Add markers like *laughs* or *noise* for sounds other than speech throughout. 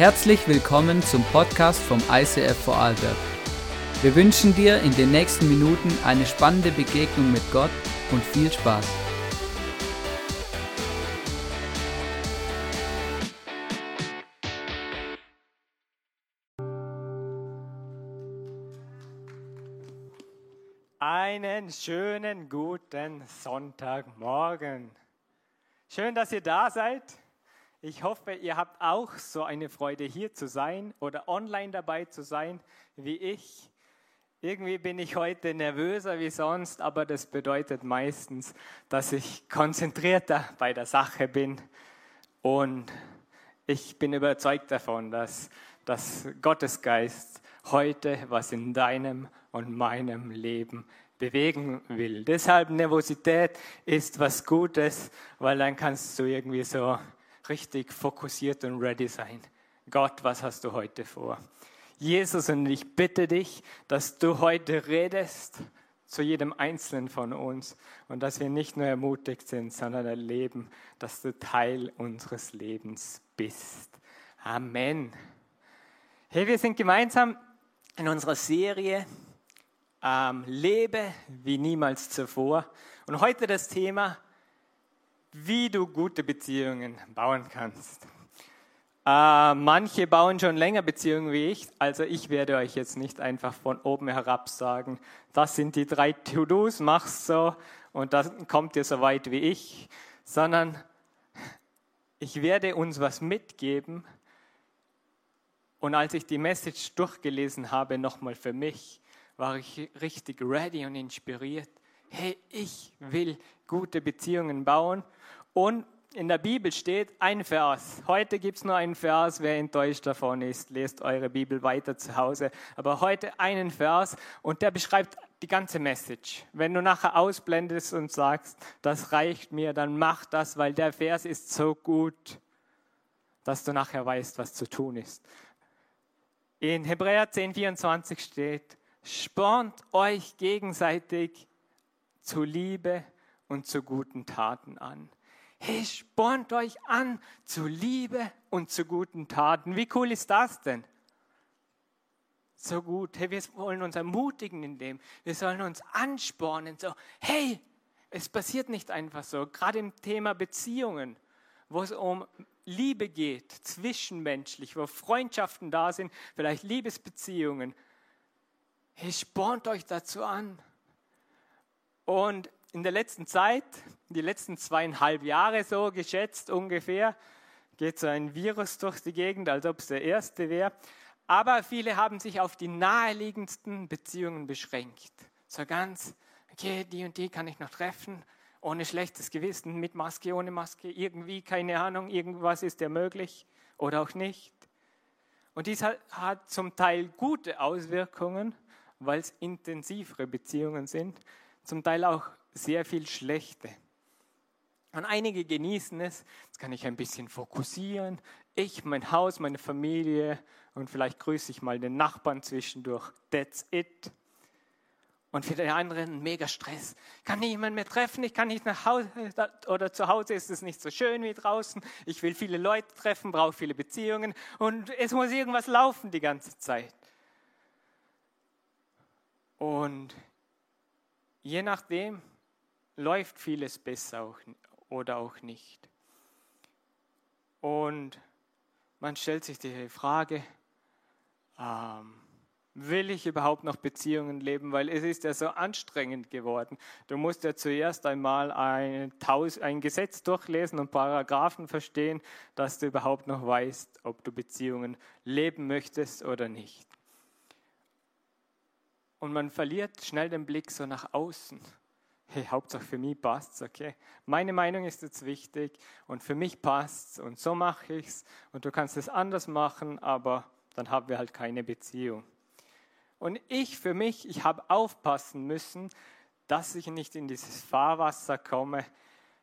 Herzlich willkommen zum Podcast vom ICF Vorarlberg. Wir wünschen dir in den nächsten Minuten eine spannende Begegnung mit Gott und viel Spaß. Einen schönen guten Sonntagmorgen. Schön, dass ihr da seid. Ich hoffe, ihr habt auch so eine Freude hier zu sein oder online dabei zu sein wie ich. Irgendwie bin ich heute nervöser wie sonst, aber das bedeutet meistens, dass ich konzentrierter bei der Sache bin. Und ich bin überzeugt davon, dass, dass Gottes Geist heute was in deinem und meinem Leben bewegen will. Deshalb Nervosität ist was Gutes, weil dann kannst du irgendwie so richtig fokussiert und ready sein. Gott, was hast du heute vor? Jesus, und ich bitte dich, dass du heute redest zu jedem Einzelnen von uns und dass wir nicht nur ermutigt sind, sondern erleben, dass du Teil unseres Lebens bist. Amen. Hey, wir sind gemeinsam in unserer Serie ähm, Lebe wie niemals zuvor. Und heute das Thema wie du gute Beziehungen bauen kannst. Äh, manche bauen schon länger Beziehungen wie ich, also ich werde euch jetzt nicht einfach von oben herab sagen, das sind die drei To-Dos, mach's so und dann kommt ihr so weit wie ich, sondern ich werde uns was mitgeben. Und als ich die Message durchgelesen habe, nochmal für mich, war ich richtig ready und inspiriert. Hey, ich will gute Beziehungen bauen und in der Bibel steht ein Vers. Heute gibt es nur einen Vers. Wer enttäuscht davon ist, lest eure Bibel weiter zu Hause. Aber heute einen Vers und der beschreibt die ganze Message. Wenn du nachher ausblendest und sagst, das reicht mir, dann mach das, weil der Vers ist so gut, dass du nachher weißt, was zu tun ist. In Hebräer 10,24 steht, spornt euch gegenseitig zu Liebe und zu guten Taten an hey, spornt euch an zu Liebe und zu guten Taten. Wie cool ist das denn? So gut. Hey, wir wollen uns ermutigen in dem. Wir sollen uns anspornen. So, hey, es passiert nicht einfach so. Gerade im Thema Beziehungen, wo es um Liebe geht, zwischenmenschlich, wo Freundschaften da sind, vielleicht Liebesbeziehungen. Hey, spornt euch dazu an. Und in der letzten Zeit, die letzten zweieinhalb Jahre so geschätzt ungefähr, geht so ein Virus durch die Gegend, als ob es der erste wäre. Aber viele haben sich auf die naheliegendsten Beziehungen beschränkt. So ganz, okay, die und die kann ich noch treffen, ohne schlechtes Gewissen, mit Maske, ohne Maske, irgendwie, keine Ahnung, irgendwas ist ja möglich oder auch nicht. Und dies hat, hat zum Teil gute Auswirkungen, weil es intensivere Beziehungen sind, zum Teil auch sehr viel Schlechte. Und einige genießen es, jetzt kann ich ein bisschen fokussieren, ich, mein Haus, meine Familie und vielleicht grüße ich mal den Nachbarn zwischendurch. That's it. Und für die anderen mega Stress. Kann niemand mehr treffen, ich kann nicht nach Hause oder zu Hause ist es nicht so schön wie draußen. Ich will viele Leute treffen, brauche viele Beziehungen und es muss irgendwas laufen die ganze Zeit. Und je nachdem, läuft vieles besser oder auch nicht. Und man stellt sich die Frage, ähm, will ich überhaupt noch Beziehungen leben? Weil es ist ja so anstrengend geworden. Du musst ja zuerst einmal ein, ein Gesetz durchlesen und Paragraphen verstehen, dass du überhaupt noch weißt, ob du Beziehungen leben möchtest oder nicht. Und man verliert schnell den Blick so nach außen hey, Hauptsache für mich passt es, okay? Meine Meinung ist jetzt wichtig und für mich passt es und so mache ich es und du kannst es anders machen, aber dann haben wir halt keine Beziehung. Und ich für mich, ich habe aufpassen müssen, dass ich nicht in dieses Fahrwasser komme,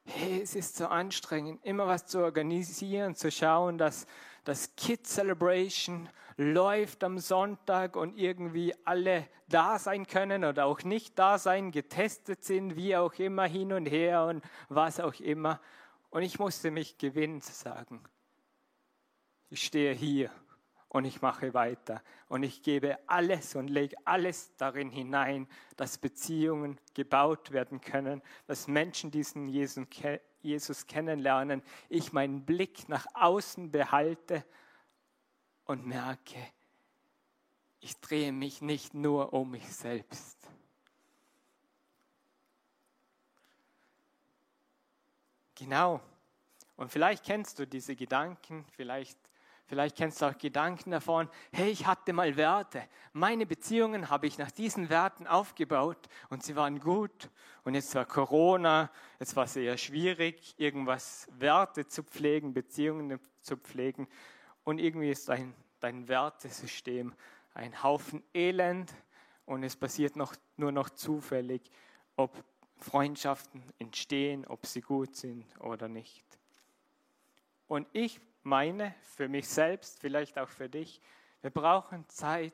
hey, es ist so anstrengend, immer was zu organisieren, zu schauen, dass das Kids Celebration läuft am Sonntag und irgendwie alle da sein können oder auch nicht da sein, getestet sind, wie auch immer, hin und her und was auch immer. Und ich musste mich gewinnen zu sagen, ich stehe hier und ich mache weiter. Und ich gebe alles und lege alles darin hinein, dass Beziehungen gebaut werden können, dass Menschen diesen Jesus kennenlernen, ich meinen Blick nach außen behalte und merke, ich drehe mich nicht nur um mich selbst. Genau. Und vielleicht kennst du diese Gedanken, vielleicht Vielleicht kennst du auch Gedanken davon, hey, ich hatte mal Werte. Meine Beziehungen habe ich nach diesen Werten aufgebaut und sie waren gut. Und jetzt war Corona, jetzt war es eher schwierig, irgendwas Werte zu pflegen, Beziehungen zu pflegen. Und irgendwie ist dein, dein Wertesystem ein Haufen Elend und es passiert noch, nur noch zufällig, ob Freundschaften entstehen, ob sie gut sind oder nicht. Und ich meine, für mich selbst, vielleicht auch für dich, wir brauchen Zeit.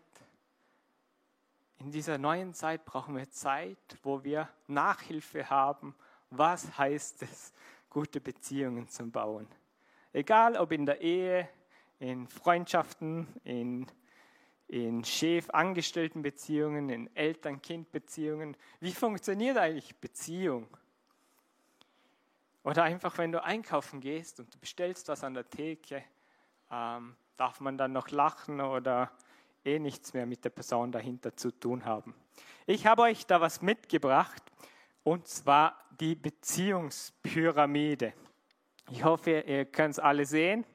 In dieser neuen Zeit brauchen wir Zeit, wo wir Nachhilfe haben. Was heißt es, gute Beziehungen zu bauen? Egal ob in der Ehe, in Freundschaften, in, in Chef-Angestellten-Beziehungen, in Eltern-Kind-Beziehungen. Wie funktioniert eigentlich Beziehung? Oder einfach, wenn du einkaufen gehst und du bestellst was an der Theke, ähm, darf man dann noch lachen oder eh nichts mehr mit der Person dahinter zu tun haben. Ich habe euch da was mitgebracht und zwar die Beziehungspyramide. Ich hoffe, ihr könnt es alle sehen.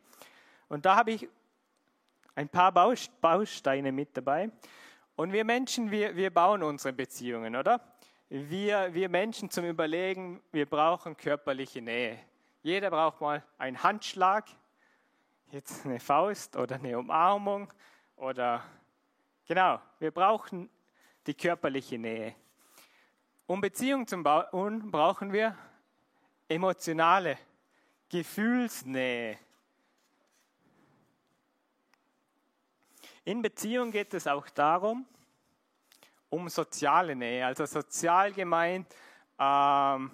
Und da habe ich ein paar Bausteine mit dabei. Und wir Menschen, wir, wir bauen unsere Beziehungen, oder? Wir, wir Menschen zum Überlegen, wir brauchen körperliche Nähe. Jeder braucht mal einen Handschlag, jetzt eine Faust oder eine Umarmung oder genau, wir brauchen die körperliche Nähe. Um Beziehung zu bauen, brauchen wir emotionale Gefühlsnähe. In Beziehung geht es auch darum, um soziale Nähe. Also sozial gemeint, ähm,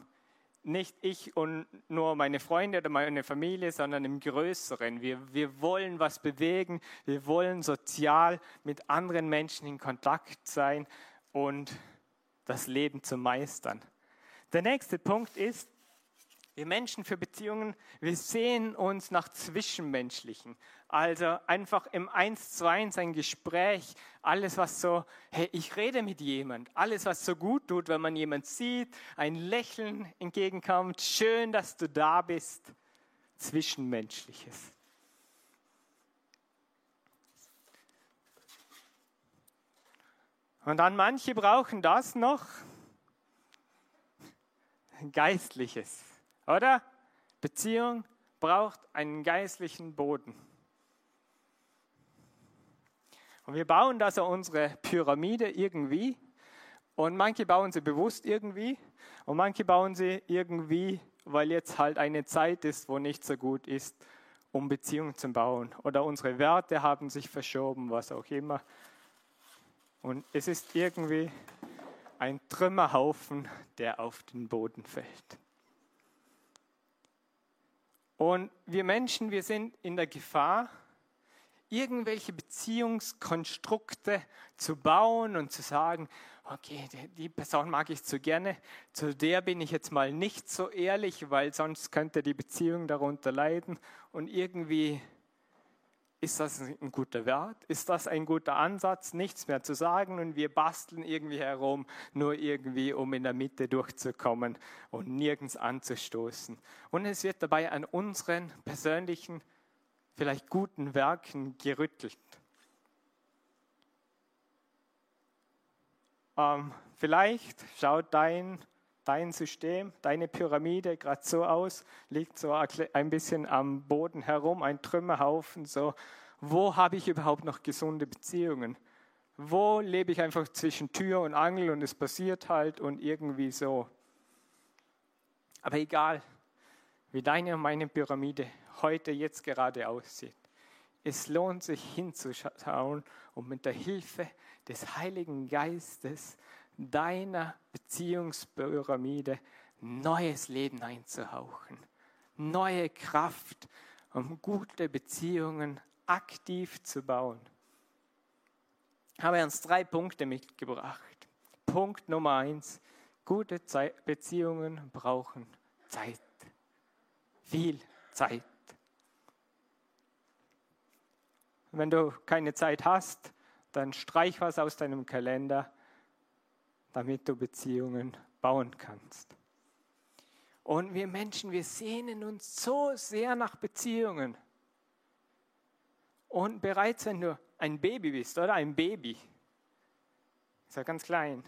nicht ich und nur meine Freunde oder meine Familie, sondern im Größeren. Wir, wir wollen was bewegen, wir wollen sozial mit anderen Menschen in Kontakt sein und das Leben zu meistern. Der nächste Punkt ist, wir Menschen für Beziehungen, wir sehen uns nach Zwischenmenschlichen. Also einfach im Eins zu eins ein Gespräch, alles was so, hey, ich rede mit jemand, alles was so gut tut, wenn man jemand sieht, ein Lächeln entgegenkommt, schön, dass du da bist, Zwischenmenschliches. Und dann manche brauchen das noch, Geistliches. Oder? Beziehung braucht einen geistlichen Boden. Und wir bauen da so unsere Pyramide irgendwie. Und manche bauen sie bewusst irgendwie. Und manche bauen sie irgendwie, weil jetzt halt eine Zeit ist, wo nicht so gut ist, um Beziehungen zu bauen. Oder unsere Werte haben sich verschoben, was auch immer. Und es ist irgendwie ein Trümmerhaufen, der auf den Boden fällt. Und wir Menschen, wir sind in der Gefahr, irgendwelche Beziehungskonstrukte zu bauen und zu sagen, okay, die Person mag ich zu gerne, zu der bin ich jetzt mal nicht so ehrlich, weil sonst könnte die Beziehung darunter leiden und irgendwie ist das ein guter Wert? Ist das ein guter Ansatz, nichts mehr zu sagen und wir basteln irgendwie herum, nur irgendwie, um in der Mitte durchzukommen und nirgends anzustoßen? Und es wird dabei an unseren persönlichen, vielleicht guten Werken gerüttelt. Ähm, vielleicht schaut dein dein System, deine Pyramide gerade so aus, liegt so ein bisschen am Boden herum, ein Trümmerhaufen, so, wo habe ich überhaupt noch gesunde Beziehungen? Wo lebe ich einfach zwischen Tür und Angel und es passiert halt und irgendwie so. Aber egal, wie deine und meine Pyramide heute jetzt gerade aussieht. Es lohnt sich hinzuschauen und mit der Hilfe des Heiligen Geistes deiner Beziehungspyramide neues Leben einzuhauchen, neue Kraft, um gute Beziehungen aktiv zu bauen. Habe uns drei Punkte mitgebracht. Punkt Nummer eins, gute Beziehungen brauchen Zeit. Viel Zeit. Wenn du keine Zeit hast, dann streich was aus deinem Kalender, damit du Beziehungen bauen kannst. Und wir Menschen, wir sehnen uns so sehr nach Beziehungen. Und bereits wenn du ein Baby bist, oder ein Baby, ist ja ganz klein,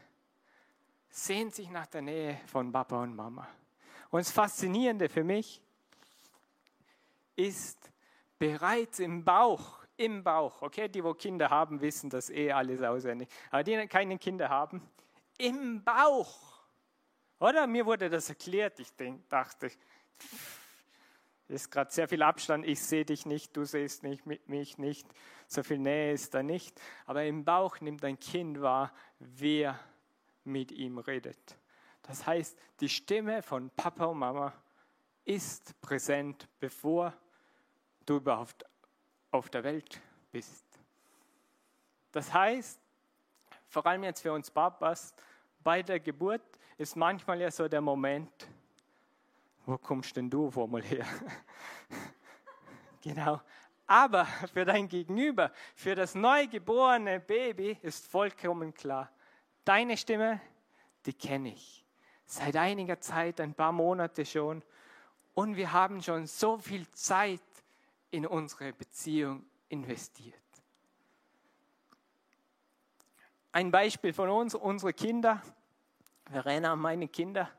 sehnt sich nach der Nähe von Papa und Mama. Und das Faszinierende für mich ist bereits im Bauch im Bauch. Okay, die, wo Kinder haben, wissen das eh alles auswendig. Aber die, die keine Kinder haben, im Bauch. Oder? Mir wurde das erklärt. Ich denk, dachte, ist gerade sehr viel Abstand. Ich sehe dich nicht, du siehst nicht, mich nicht. So viel Nähe ist da nicht. Aber im Bauch nimmt ein Kind wahr, wer mit ihm redet. Das heißt, die Stimme von Papa und Mama ist präsent, bevor du überhaupt auf der Welt bist. Das heißt, vor allem jetzt für uns Papas, bei der Geburt ist manchmal ja so der Moment, wo kommst denn du wohl mal her? *laughs* genau. Aber für dein Gegenüber, für das neugeborene Baby ist vollkommen klar, deine Stimme, die kenne ich. Seit einiger Zeit, ein paar Monate schon. Und wir haben schon so viel Zeit in unsere Beziehung investiert. Ein Beispiel von uns, unsere Kinder, Verena, meine Kinder,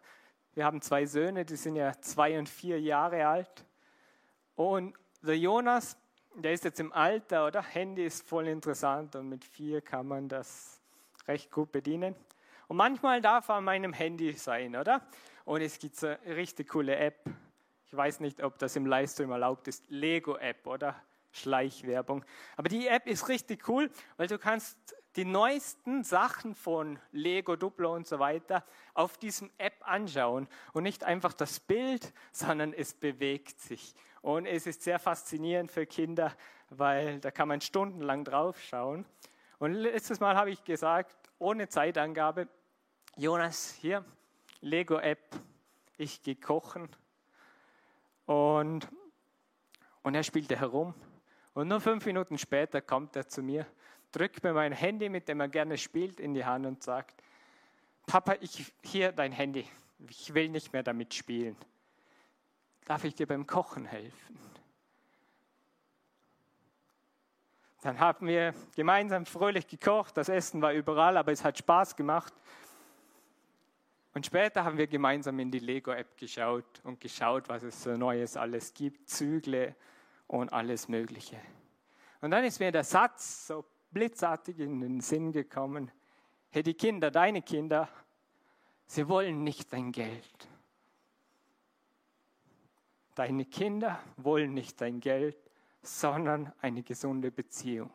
wir haben zwei Söhne, die sind ja zwei und vier Jahre alt. Und der Jonas, der ist jetzt im Alter, oder? Handy ist voll interessant und mit vier kann man das recht gut bedienen. Und manchmal darf er an meinem Handy sein, oder? Und es gibt so eine richtig coole App, ich weiß nicht, ob das im Livestream erlaubt ist, Lego-App oder Schleichwerbung. Aber die App ist richtig cool, weil du kannst die neuesten Sachen von Lego, Duplo und so weiter auf diesem App anschauen und nicht einfach das Bild, sondern es bewegt sich. Und es ist sehr faszinierend für Kinder, weil da kann man stundenlang drauf schauen. Und letztes Mal habe ich gesagt, ohne Zeitangabe, Jonas, hier, Lego-App, ich gehe kochen und, und er spielte herum. Und nur fünf Minuten später kommt er zu mir, drückt mir mein Handy, mit dem er gerne spielt, in die Hand und sagt, Papa, ich, hier dein Handy, ich will nicht mehr damit spielen. Darf ich dir beim Kochen helfen? Dann haben wir gemeinsam fröhlich gekocht, das Essen war überall, aber es hat Spaß gemacht. Und später haben wir gemeinsam in die Lego-App geschaut und geschaut, was es so Neues alles gibt, Zügle und alles Mögliche. Und dann ist mir der Satz so blitzartig in den Sinn gekommen, hey, die Kinder, deine Kinder, sie wollen nicht dein Geld. Deine Kinder wollen nicht dein Geld, sondern eine gesunde Beziehung.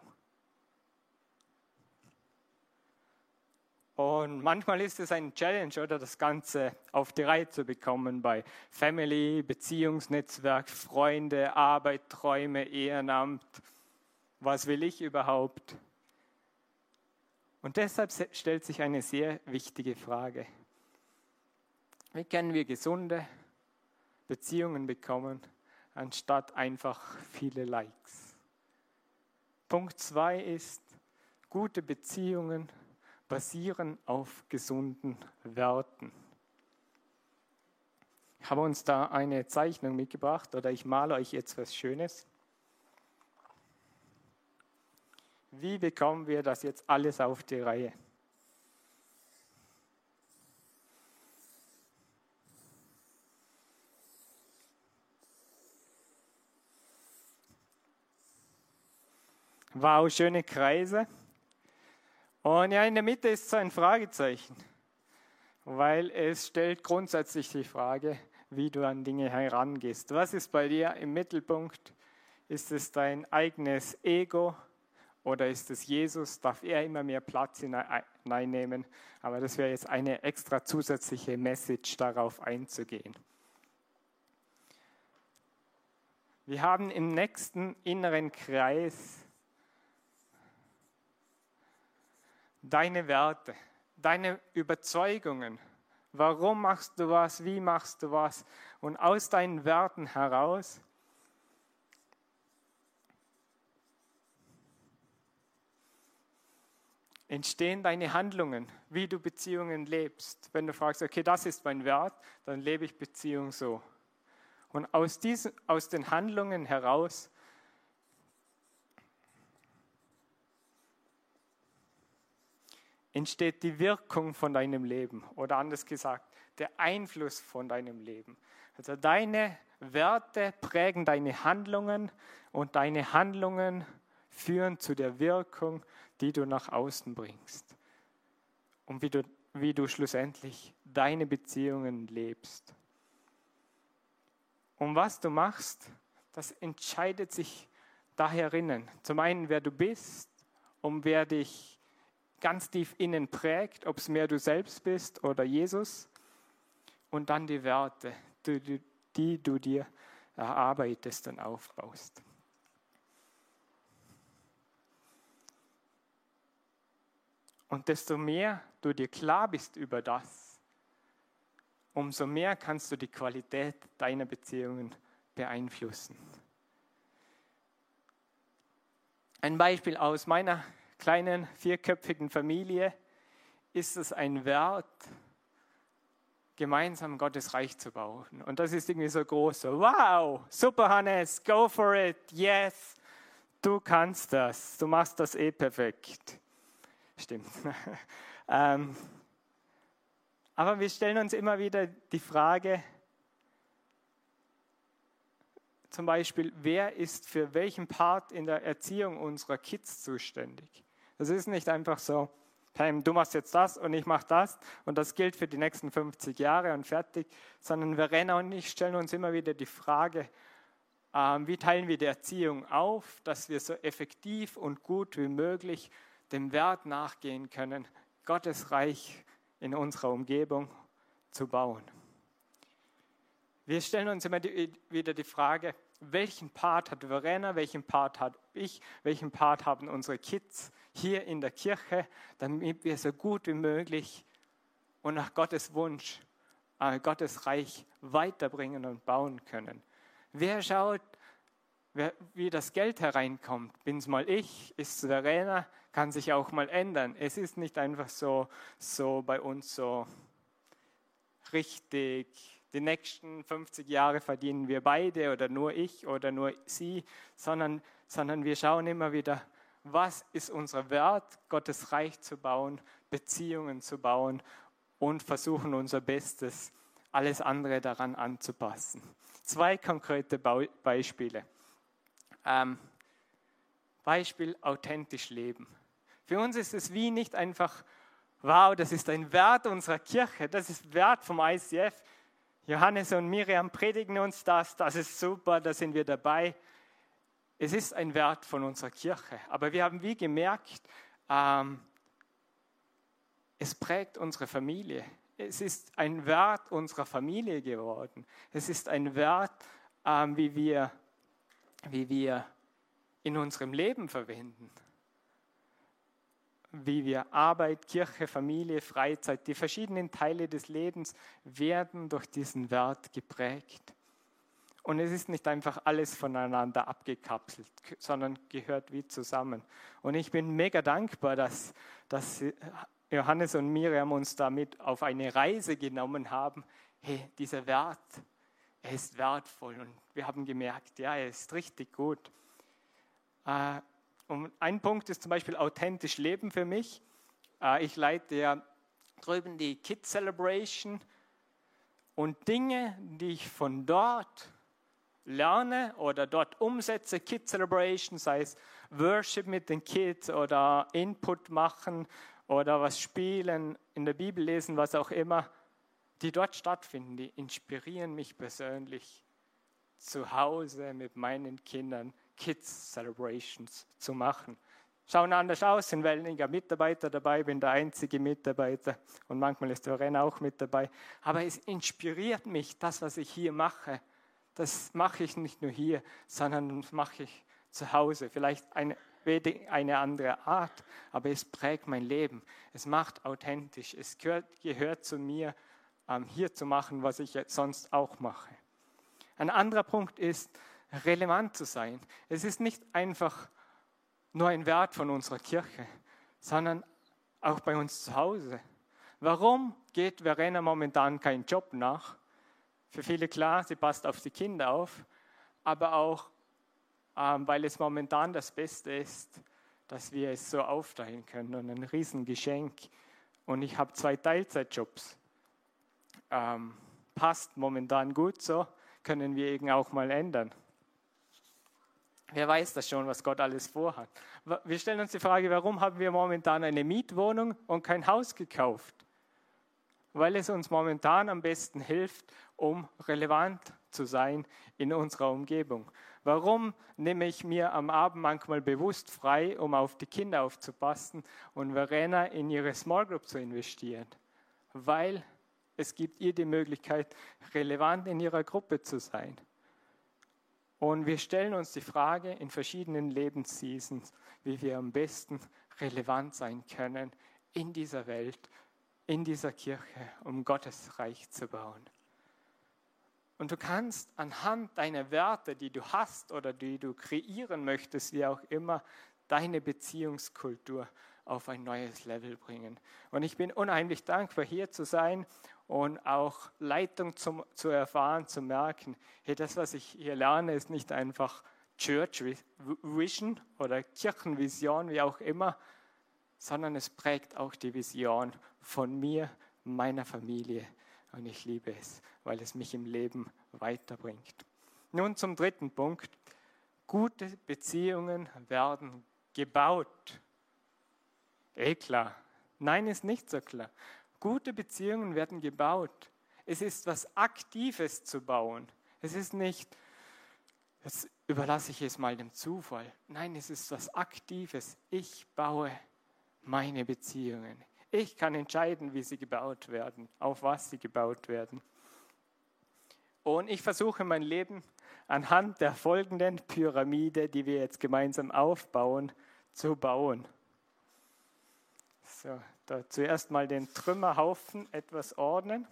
Und manchmal ist es ein Challenge, oder das Ganze auf die Reihe zu bekommen bei Family, Beziehungsnetzwerk, Freunde, Arbeit, Träume, Ehrenamt. Was will ich überhaupt? Und deshalb stellt sich eine sehr wichtige Frage. Wie können wir gesunde Beziehungen bekommen, anstatt einfach viele Likes? Punkt zwei ist, gute Beziehungen basieren auf gesunden Werten. Ich habe uns da eine Zeichnung mitgebracht oder ich male euch jetzt was Schönes. Wie bekommen wir das jetzt alles auf die Reihe? Wow, schöne Kreise. Und ja, in der Mitte ist so ein Fragezeichen, weil es stellt grundsätzlich die Frage, wie du an Dinge herangehst. Was ist bei dir im Mittelpunkt? Ist es dein eigenes Ego oder ist es Jesus? Darf er immer mehr Platz hineinnehmen? Aber das wäre jetzt eine extra zusätzliche Message, darauf einzugehen. Wir haben im nächsten inneren Kreis deine Werte, deine Überzeugungen. Warum machst du was? Wie machst du was? Und aus deinen Werten heraus entstehen deine Handlungen, wie du Beziehungen lebst. Wenn du fragst, okay, das ist mein Wert, dann lebe ich Beziehung so. Und aus, diesen, aus den Handlungen heraus entsteht die Wirkung von deinem Leben oder anders gesagt, der Einfluss von deinem Leben. Also deine Werte prägen deine Handlungen und deine Handlungen führen zu der Wirkung, die du nach außen bringst und wie du, wie du schlussendlich deine Beziehungen lebst. Und was du machst, das entscheidet sich daherinnen. Zum einen, wer du bist und wer dich ganz tief innen prägt, ob es mehr du selbst bist oder Jesus. Und dann die Werte, die, die, die du dir erarbeitest und aufbaust. Und desto mehr du dir klar bist über das, umso mehr kannst du die Qualität deiner Beziehungen beeinflussen. Ein Beispiel aus meiner kleinen vierköpfigen Familie ist es ein Wert, gemeinsam Gottes Reich zu bauen. Und das ist irgendwie so groß, so wow, super Hannes, go for it, yes, du kannst das, du machst das eh perfekt. Stimmt. *laughs* ähm, aber wir stellen uns immer wieder die Frage, zum Beispiel, wer ist für welchen Part in der Erziehung unserer Kids zuständig? Es ist nicht einfach so, hey, du machst jetzt das und ich mache das und das gilt für die nächsten 50 Jahre und fertig, sondern Verena und ich stellen uns immer wieder die Frage, ähm, wie teilen wir die Erziehung auf, dass wir so effektiv und gut wie möglich dem Wert nachgehen können, Gottes Reich in unserer Umgebung zu bauen. Wir stellen uns immer die, wieder die Frage, welchen Part hat Verena, welchen Part hat ich, welchen Part haben unsere Kids hier in der Kirche, damit wir so gut wie möglich und nach Gottes Wunsch äh, Gottes Reich weiterbringen und bauen können. Wer schaut, wie das Geld hereinkommt? Bin es mal ich? Ist es Verena? Kann sich auch mal ändern. Es ist nicht einfach so, so bei uns so richtig die nächsten 50 Jahre verdienen wir beide oder nur ich oder nur sie, sondern, sondern wir schauen immer wieder, was ist unser Wert, Gottes Reich zu bauen, Beziehungen zu bauen und versuchen unser Bestes, alles andere daran anzupassen. Zwei konkrete Beispiele. Ähm, Beispiel authentisch leben. Für uns ist es wie nicht einfach, wow, das ist ein Wert unserer Kirche, das ist Wert vom ICF. Johannes und Miriam predigen uns das, das ist super, da sind wir dabei. Es ist ein Wert von unserer Kirche, aber wir haben wie gemerkt, ähm, es prägt unsere Familie. Es ist ein Wert unserer Familie geworden. Es ist ein Wert, ähm, wie, wir, wie wir in unserem Leben verwenden wie wir Arbeit, Kirche, Familie, Freizeit, die verschiedenen Teile des Lebens werden durch diesen Wert geprägt. Und es ist nicht einfach alles voneinander abgekapselt, sondern gehört wie zusammen. Und ich bin mega dankbar, dass, dass Johannes und Miriam uns damit auf eine Reise genommen haben. Hey, dieser Wert, er ist wertvoll. Und wir haben gemerkt, ja, er ist richtig gut. Äh, und ein Punkt ist zum Beispiel authentisch leben für mich. Äh, ich leite ja drüben die Kids Celebration und Dinge, die ich von dort lerne oder dort umsetze, Kids Celebration, sei es Worship mit den Kids oder Input machen oder was spielen, in der Bibel lesen, was auch immer, die dort stattfinden, die inspirieren mich persönlich zu Hause mit meinen Kindern Kids Celebrations zu machen. Schauen anders aus, sind weniger Mitarbeiter dabei, bin der einzige Mitarbeiter und manchmal ist Verena auch mit dabei. Aber es inspiriert mich, das, was ich hier mache, das mache ich nicht nur hier, sondern das mache ich zu Hause. Vielleicht eine, eine andere Art, aber es prägt mein Leben. Es macht authentisch. Es gehört, gehört zu mir, ähm, hier zu machen, was ich sonst auch mache. Ein anderer Punkt ist, relevant zu sein. Es ist nicht einfach nur ein Wert von unserer Kirche, sondern auch bei uns zu Hause. Warum geht Verena momentan keinen Job nach? Für viele klar, sie passt auf die Kinder auf, aber auch, ähm, weil es momentan das Beste ist, dass wir es so aufteilen können und ein Riesengeschenk. Und ich habe zwei Teilzeitjobs. Ähm, passt momentan gut so, können wir eben auch mal ändern. Wer weiß das schon, was Gott alles vorhat? Wir stellen uns die Frage, warum haben wir momentan eine Mietwohnung und kein Haus gekauft? Weil es uns momentan am besten hilft, um relevant zu sein in unserer Umgebung. Warum nehme ich mir am Abend manchmal bewusst frei, um auf die Kinder aufzupassen und Verena in ihre Small Group zu investieren? Weil es gibt ihr die Möglichkeit, relevant in ihrer Gruppe zu sein. Und wir stellen uns die Frage in verschiedenen Lebensseasons, wie wir am besten relevant sein können in dieser Welt, in dieser Kirche, um Gottes Reich zu bauen. Und du kannst anhand deiner Werte, die du hast oder die du kreieren möchtest, wie auch immer, deine Beziehungskultur auf ein neues Level bringen. Und ich bin unheimlich dankbar, hier zu sein und auch Leitung zum, zu erfahren, zu merken, hey, das, was ich hier lerne, ist nicht einfach Church Vision oder Kirchenvision, wie auch immer, sondern es prägt auch die Vision von mir, meiner Familie. Und ich liebe es, weil es mich im Leben weiterbringt. Nun zum dritten Punkt. Gute Beziehungen werden gebaut. Eh klar. Nein, ist nicht so klar. Gute Beziehungen werden gebaut. Es ist was Aktives zu bauen. Es ist nicht, jetzt überlasse ich es mal dem Zufall. Nein, es ist was Aktives. Ich baue meine Beziehungen. Ich kann entscheiden, wie sie gebaut werden, auf was sie gebaut werden. Und ich versuche mein Leben anhand der folgenden Pyramide, die wir jetzt gemeinsam aufbauen, zu bauen. So, zuerst mal den Trümmerhaufen etwas ordnen.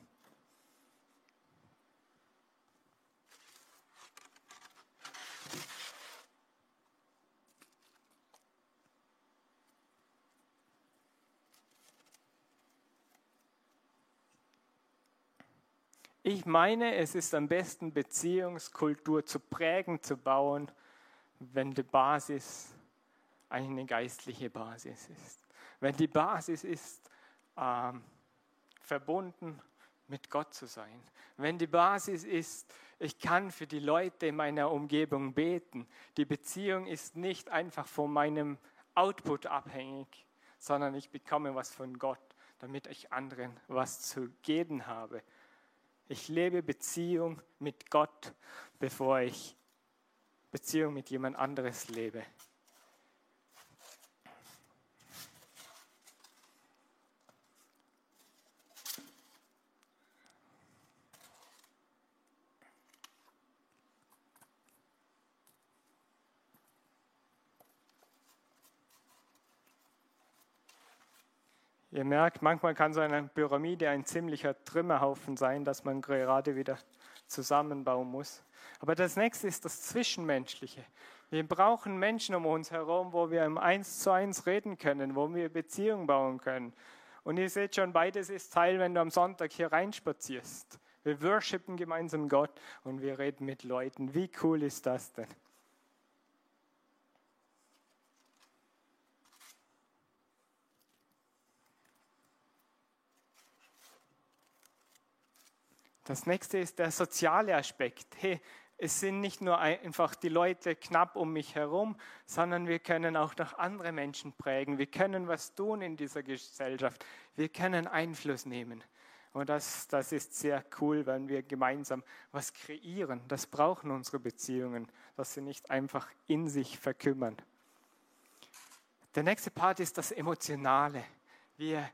Ich meine, es ist am besten, Beziehungskultur zu prägen, zu bauen, wenn die Basis eine geistliche Basis ist wenn die Basis ist, ähm, verbunden mit Gott zu sein. Wenn die Basis ist, ich kann für die Leute in meiner Umgebung beten. Die Beziehung ist nicht einfach von meinem Output abhängig, sondern ich bekomme was von Gott, damit ich anderen was zu geben habe. Ich lebe Beziehung mit Gott, bevor ich Beziehung mit jemand anderes lebe. Ihr merkt, manchmal kann so eine Pyramide ein ziemlicher Trümmerhaufen sein, dass man gerade wieder zusammenbauen muss. Aber das nächste ist das Zwischenmenschliche. Wir brauchen Menschen um uns herum, wo wir im Eins zu eins reden können, wo wir Beziehungen bauen können. Und ihr seht schon, beides ist Teil, wenn du am Sonntag hier reinspazierst. Wir worshipen gemeinsam Gott und wir reden mit Leuten. Wie cool ist das denn? Das nächste ist der soziale Aspekt. Hey, es sind nicht nur einfach die Leute knapp um mich herum, sondern wir können auch noch andere Menschen prägen. Wir können was tun in dieser Gesellschaft. Wir können Einfluss nehmen. Und das, das ist sehr cool, wenn wir gemeinsam was kreieren. Das brauchen unsere Beziehungen, dass sie nicht einfach in sich verkümmern. Der nächste Part ist das Emotionale. Wir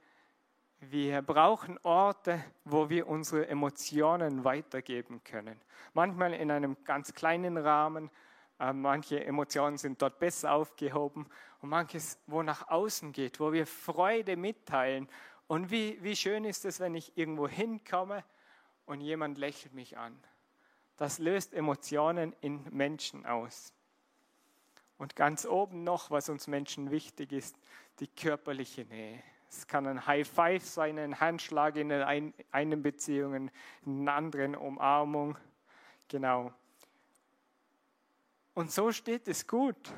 Wir brauchen Orte, wo wir unsere Emotionen weitergeben können. Manchmal in einem ganz kleinen Rahmen, äh, manche Emotionen sind dort besser aufgehoben und manches, wo nach außen geht, wo wir Freude mitteilen. Und wie, wie schön ist es, wenn ich irgendwo hinkomme und jemand lächelt mich an. Das löst Emotionen in Menschen aus. Und ganz oben noch, was uns Menschen wichtig ist, die körperliche Nähe. Es kann ein High Five sein, ein Handschlag in der einen Beziehung, in einer anderen Umarmung. Genau. Und so steht es gut.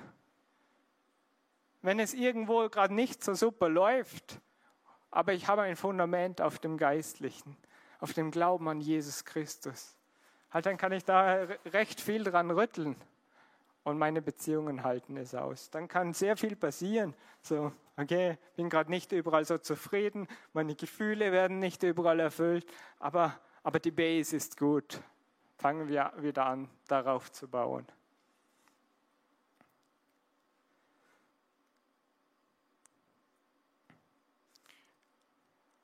Wenn es irgendwo gerade nicht so super läuft, aber ich habe ein Fundament auf dem Geistlichen, auf dem Glauben an Jesus Christus, halt dann kann ich da recht viel dran rütteln und meine Beziehungen halten es aus. Dann kann sehr viel passieren. So, okay, bin gerade nicht überall so zufrieden, meine Gefühle werden nicht überall erfüllt, aber, aber die Base ist gut. Fangen wir wieder an, darauf zu bauen.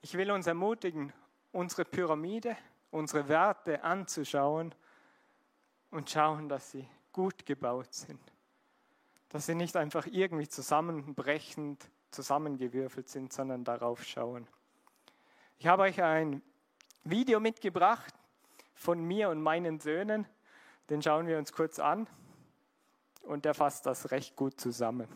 Ich will uns ermutigen, unsere Pyramide, unsere Werte anzuschauen und schauen, dass sie gut gebaut sind. Dass sie nicht einfach irgendwie zusammenbrechend zusammengewürfelt sind, sondern darauf schauen. Ich habe euch ein Video mitgebracht von mir und meinen Söhnen. Den schauen wir uns kurz an und der fasst das recht gut zusammen.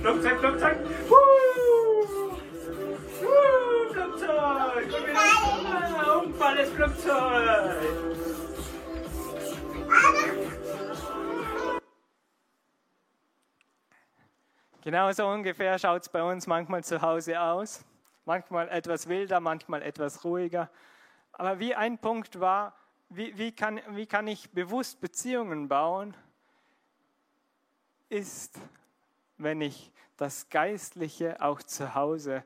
Flugzeug, Flugzeug. Umfalles Flugzeug. Genau so ungefähr schaut es bei uns manchmal zu Hause aus. Manchmal etwas wilder, manchmal etwas ruhiger. Aber wie ein Punkt war, wie, wie, kann, wie kann ich bewusst Beziehungen bauen, ist wenn ich das Geistliche auch zu Hause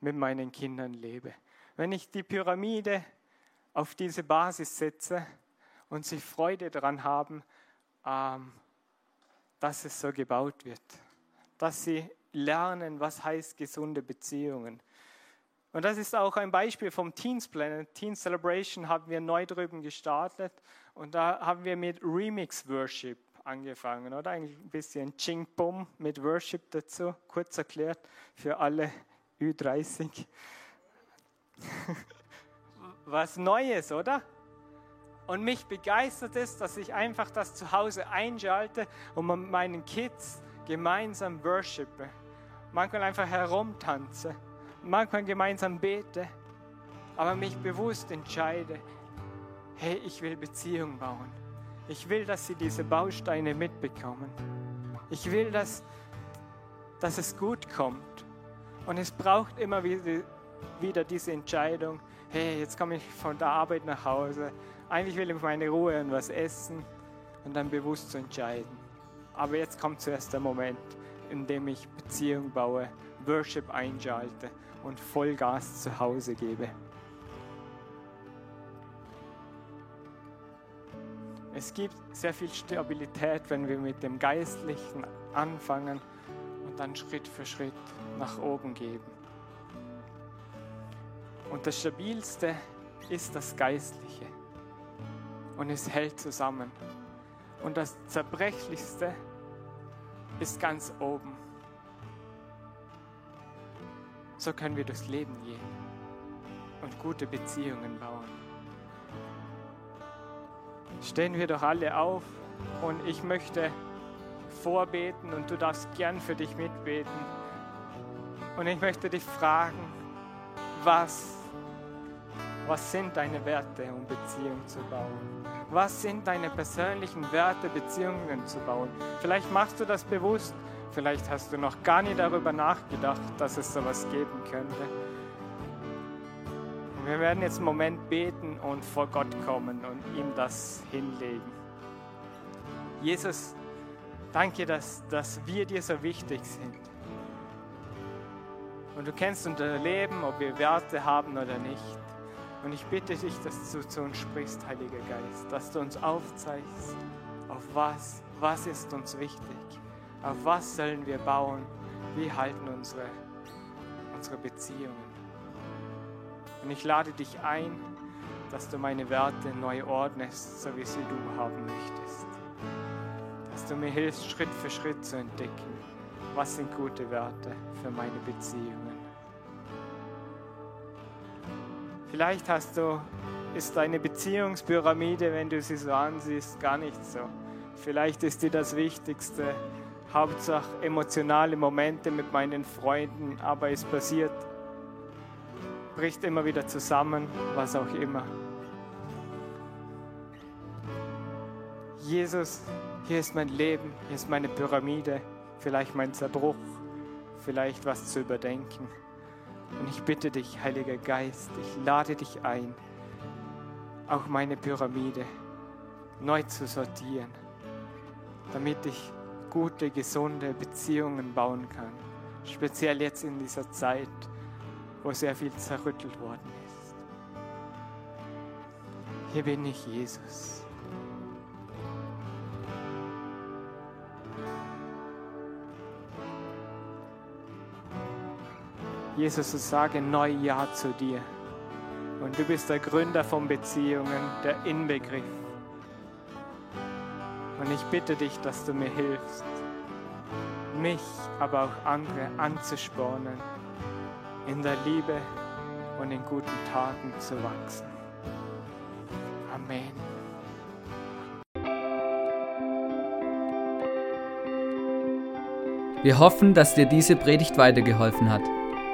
mit meinen Kindern lebe. Wenn ich die Pyramide auf diese Basis setze und sie Freude daran haben, ähm, dass es so gebaut wird. Dass sie lernen, was heißt gesunde Beziehungen. Und das ist auch ein Beispiel vom Teens Planet. Teen Celebration haben wir neu drüben gestartet und da haben wir mit Remix Worship angefangen, oder? Ein bisschen Ching Bum mit Worship dazu, kurz erklärt für alle Ü30. *laughs* Was Neues, oder? Und mich begeistert es, dass ich einfach das zu Hause einschalte und mit meinen Kids gemeinsam worshipe. Manchmal einfach herumtanze, manchmal gemeinsam bete, aber mich bewusst entscheide, hey, ich will Beziehung bauen. Ich will, dass sie diese Bausteine mitbekommen. Ich will, dass, dass es gut kommt. Und es braucht immer wieder diese Entscheidung, hey, jetzt komme ich von der Arbeit nach Hause. Eigentlich will ich meine Ruhe und was essen und dann bewusst zu entscheiden. Aber jetzt kommt zuerst der Moment, in dem ich Beziehung baue, Worship einschalte und Vollgas zu Hause gebe. Es gibt sehr viel Stabilität, wenn wir mit dem Geistlichen anfangen und dann Schritt für Schritt nach oben geben. Und das Stabilste ist das Geistliche und es hält zusammen. Und das Zerbrechlichste ist ganz oben. So können wir durchs Leben gehen und gute Beziehungen bauen stehen wir doch alle auf und ich möchte vorbeten und du darfst gern für dich mitbeten. Und ich möchte dich fragen, was, was sind deine Werte, um Beziehung zu bauen? Was sind deine persönlichen Werte, Beziehungen zu bauen? Vielleicht machst du das bewusst, vielleicht hast du noch gar nie darüber nachgedacht, dass es sowas geben könnte. Wir werden jetzt einen Moment beten und vor Gott kommen und ihm das hinlegen. Jesus, danke, dass, dass wir dir so wichtig sind. Und du kennst unser Leben, ob wir Werte haben oder nicht. Und ich bitte dich, dass du zu uns sprichst, Heiliger Geist, dass du uns aufzeigst, auf was, was ist uns wichtig, auf was sollen wir bauen, wie halten unsere, unsere Beziehungen. Und ich lade dich ein, dass du meine Werte neu ordnest, so wie sie du haben möchtest. Dass du mir hilfst, Schritt für Schritt zu entdecken, was sind gute Werte für meine Beziehungen. Vielleicht hast du, ist deine Beziehungspyramide, wenn du sie so ansiehst, gar nicht so. Vielleicht ist dir das Wichtigste, Hauptsache emotionale Momente mit meinen Freunden, aber es passiert, bricht immer wieder zusammen, was auch immer. Jesus, hier ist mein Leben, hier ist meine Pyramide, vielleicht mein Zerbruch, vielleicht was zu überdenken. Und ich bitte dich, Heiliger Geist, ich lade dich ein, auch meine Pyramide neu zu sortieren, damit ich gute, gesunde Beziehungen bauen kann. Speziell jetzt in dieser Zeit, wo sehr viel zerrüttelt worden ist. Hier bin ich, Jesus. Jesus, ich sage neu Ja zu dir. Und du bist der Gründer von Beziehungen, der Inbegriff. Und ich bitte dich, dass du mir hilfst, mich, aber auch andere anzuspornen, in der Liebe und in guten Taten zu wachsen. Amen. Wir hoffen, dass dir diese Predigt weitergeholfen hat.